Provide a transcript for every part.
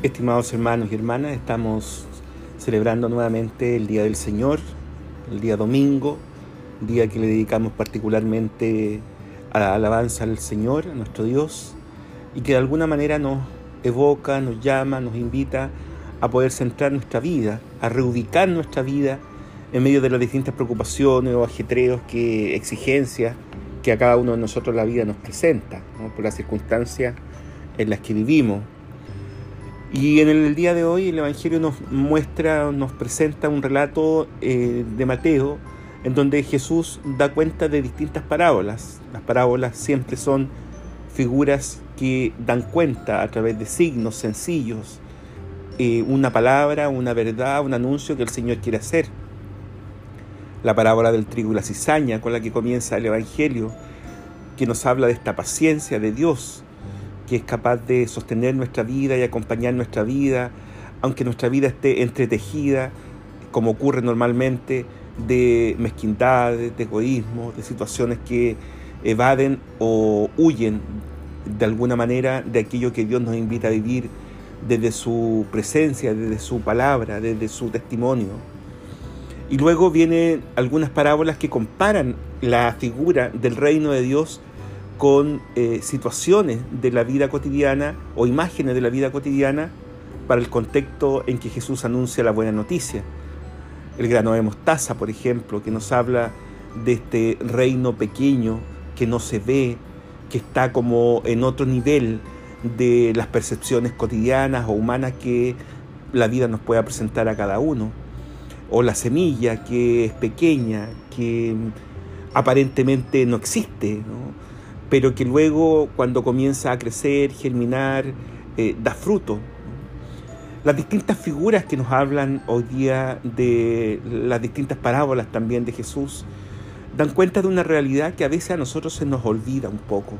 Estimados hermanos y hermanas, estamos celebrando nuevamente el Día del Señor, el día domingo, día que le dedicamos particularmente a la alabanza al Señor, a nuestro Dios, y que de alguna manera nos evoca, nos llama, nos invita a poder centrar nuestra vida, a reubicar nuestra vida en medio de las distintas preocupaciones o ajetreos, que exigencias que a cada uno de nosotros la vida nos presenta, por las circunstancias en las que vivimos. Y en el día de hoy el Evangelio nos muestra, nos presenta un relato eh, de Mateo en donde Jesús da cuenta de distintas parábolas. Las parábolas siempre son figuras que dan cuenta a través de signos sencillos, eh, una palabra, una verdad, un anuncio que el Señor quiere hacer. La parábola del trigo y la cizaña con la que comienza el Evangelio, que nos habla de esta paciencia de Dios, que es capaz de sostener nuestra vida y acompañar nuestra vida, aunque nuestra vida esté entretejida, como ocurre normalmente, de mezquindad, de egoísmo, de situaciones que evaden o huyen de alguna manera de aquello que Dios nos invita a vivir desde su presencia, desde su palabra, desde su testimonio. Y luego vienen algunas parábolas que comparan la figura del reino de Dios con eh, situaciones de la vida cotidiana o imágenes de la vida cotidiana para el contexto en que Jesús anuncia la buena noticia. El grano de mostaza, por ejemplo, que nos habla de este reino pequeño que no se ve, que está como en otro nivel de las percepciones cotidianas o humanas que la vida nos pueda presentar a cada uno. O la semilla que es pequeña, que aparentemente no existe, ¿no? Pero que luego cuando comienza a crecer, germinar, eh, da fruto. Las distintas figuras que nos hablan hoy día de las distintas parábolas también de Jesús dan cuenta de una realidad que a veces a nosotros se nos olvida un poco.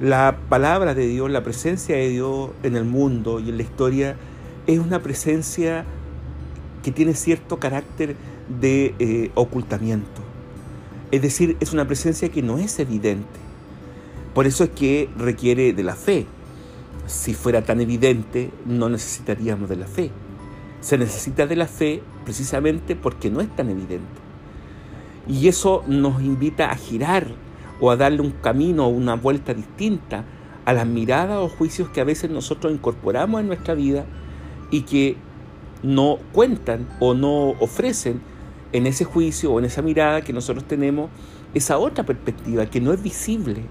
La palabra de Dios, la presencia de Dios en el mundo y en la historia es una presencia que tiene cierto carácter de eh, ocultamiento. Es decir, es una presencia que no es evidente. Por eso es que requiere de la fe. Si fuera tan evidente, no necesitaríamos de la fe. Se necesita de la fe precisamente porque no es tan evidente. Y eso nos invita a girar o a darle un camino o una vuelta distinta a las miradas o juicios que a veces nosotros incorporamos en nuestra vida y que no cuentan o no ofrecen en ese juicio o en esa mirada que nosotros tenemos esa otra perspectiva que no es visible,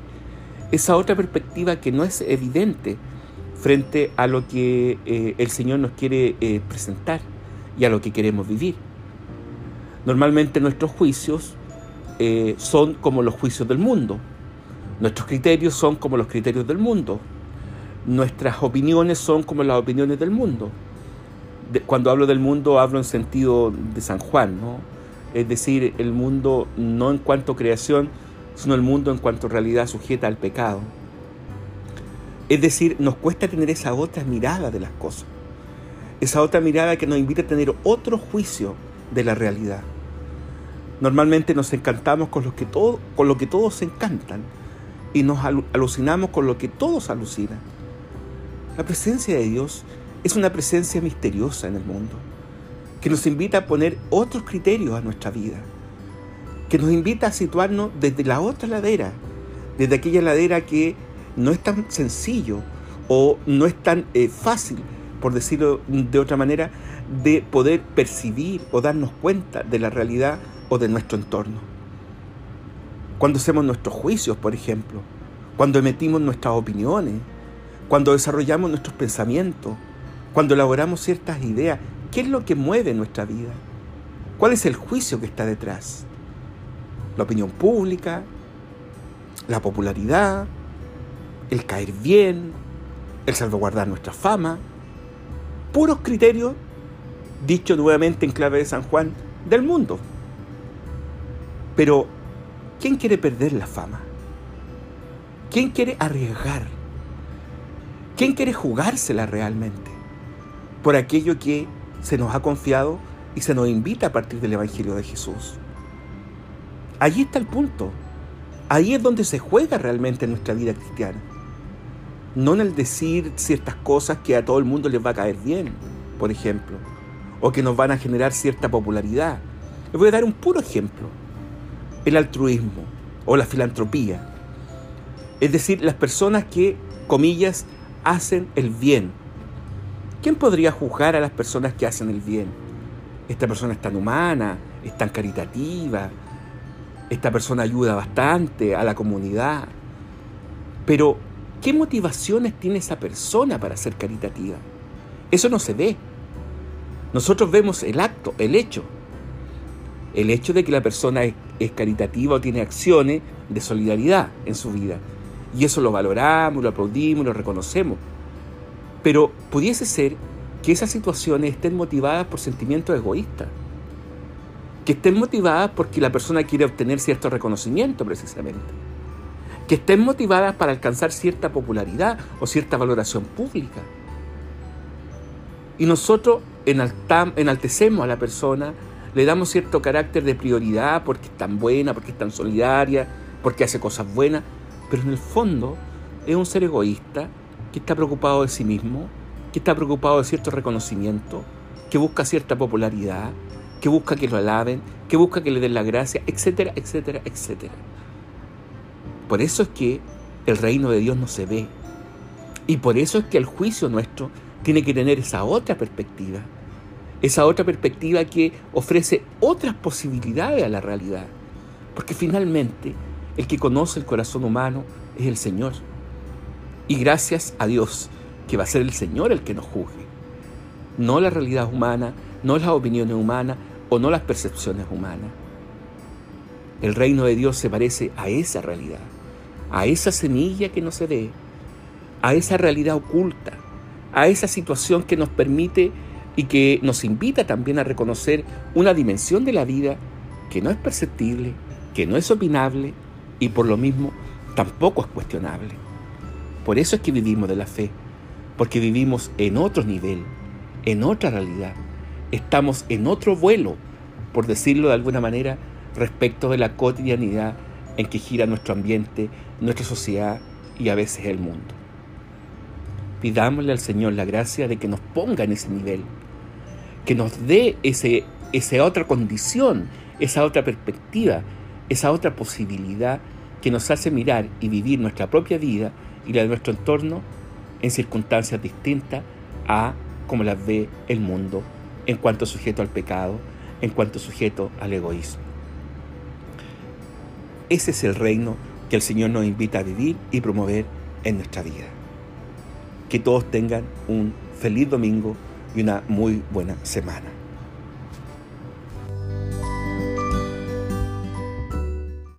esa otra perspectiva que no es evidente frente a lo que eh, el Señor nos quiere eh, presentar y a lo que queremos vivir. Normalmente nuestros juicios eh, son como los juicios del mundo, nuestros criterios son como los criterios del mundo, nuestras opiniones son como las opiniones del mundo cuando hablo del mundo hablo en sentido de San Juan, ¿no? Es decir, el mundo no en cuanto creación, sino el mundo en cuanto realidad sujeta al pecado. Es decir, nos cuesta tener esa otra mirada de las cosas. Esa otra mirada que nos invita a tener otro juicio de la realidad. Normalmente nos encantamos con lo que, todos se encantan y nos alucinamos con lo que todos alucinan. La presencia de Dios es una presencia misteriosa en el mundo, que nos invita a poner otros criterios a nuestra vida, que nos invita a situarnos desde la otra ladera, desde aquella ladera que no es tan sencillo o no es tan eh, fácil, por decirlo de otra manera, de poder percibir o darnos cuenta de la realidad o de nuestro entorno. Cuando hacemos nuestros juicios, por ejemplo, cuando emitimos nuestras opiniones, cuando desarrollamos nuestros pensamientos, cuando elaboramos ciertas ideas, ¿qué es lo que mueve nuestra vida? ¿Cuál es el juicio que está detrás? ¿La opinión pública? ¿La popularidad? ¿El caer bien? ¿El salvaguardar nuestra fama? Puros criterios, dicho nuevamente en clave de San Juan, del mundo. Pero, ¿quién quiere perder la fama? ¿Quién quiere arriesgar? ¿Quién quiere jugársela realmente? por aquello que se nos ha confiado y se nos invita a partir del Evangelio de Jesús. Allí está el punto. Ahí es donde se juega realmente nuestra vida cristiana. no en el decir ciertas cosas que a todo el mundo les va a caer bien, por ejemplo, o que nos van a generar cierta popularidad. Les voy a dar un puro ejemplo, el altruismo o la filantropía. Es decir, las personas que, comillas, hacen el bien. ¿Quién podría juzgar a las personas que hacen el bien? Esta persona es tan humana, es tan caritativa, esta persona ayuda bastante a la comunidad. Pero ¿Qué motivaciones tiene esa persona para ser caritativa? Eso no se ve. Nosotros vemos el acto, el hecho. El hecho de que la persona es, caritativa o tiene acciones de solidaridad en su vida. Y eso lo valoramos, lo aplaudimos, lo reconocemos. Pero pudiese ser que esas situaciones estén motivadas por sentimientos egoístas. Que estén motivadas porque la persona quiere obtener cierto reconocimiento precisamente que estén motivadas para alcanzar cierta popularidad o cierta valoración pública. Y nosotros enaltecemos a la persona, le damos cierto carácter de prioridad porque es tan buena, porque es tan solidaria, porque hace cosas buenas, pero en el fondo es un ser egoísta que está preocupado de sí mismo, que está preocupado de cierto reconocimiento, que busca cierta popularidad, que busca que lo alaben, que busca que le den la gracia, etcétera, etcétera, etcétera. Por eso es que el reino de Dios no se ve. Y por eso es que el juicio nuestro tiene que tener esa otra perspectiva. Esa otra perspectiva que ofrece otras posibilidades a la realidad. Porque finalmente el que conoce el corazón humano es el Señor. Y gracias a Dios que va a ser el Señor el que nos juzgue. No la realidad humana, no las opiniones humanas o no las percepciones humanas. El reino de Dios se parece a esa realidad a esa semilla que no se ve, a esa realidad oculta, a esa situación que nos permite y que nos invita también a reconocer una dimensión de la vida que no es perceptible, que no es opinable y por lo mismo tampoco es cuestionable. Por eso es que vivimos de la fe, porque vivimos en otro nivel, en otra realidad. Estamos en otro vuelo, por decirlo de alguna manera, respecto de la cotidianidad en que gira nuestro ambiente, nuestra sociedad y a veces el mundo. Pidámosle al Señor la gracia de que nos ponga en ese nivel, que nos dé ese, esa otra condición, esa otra perspectiva, esa otra posibilidad que nos hace mirar y vivir nuestra propia vida y la de nuestro entorno en circunstancias distintas a como las ve el mundo en cuanto sujeto al pecado, en cuanto sujeto al egoísmo. Ese es el reino que el Señor nos invita a vivir y promover en nuestra vida. Que todos tengan un feliz domingo y una muy buena semana.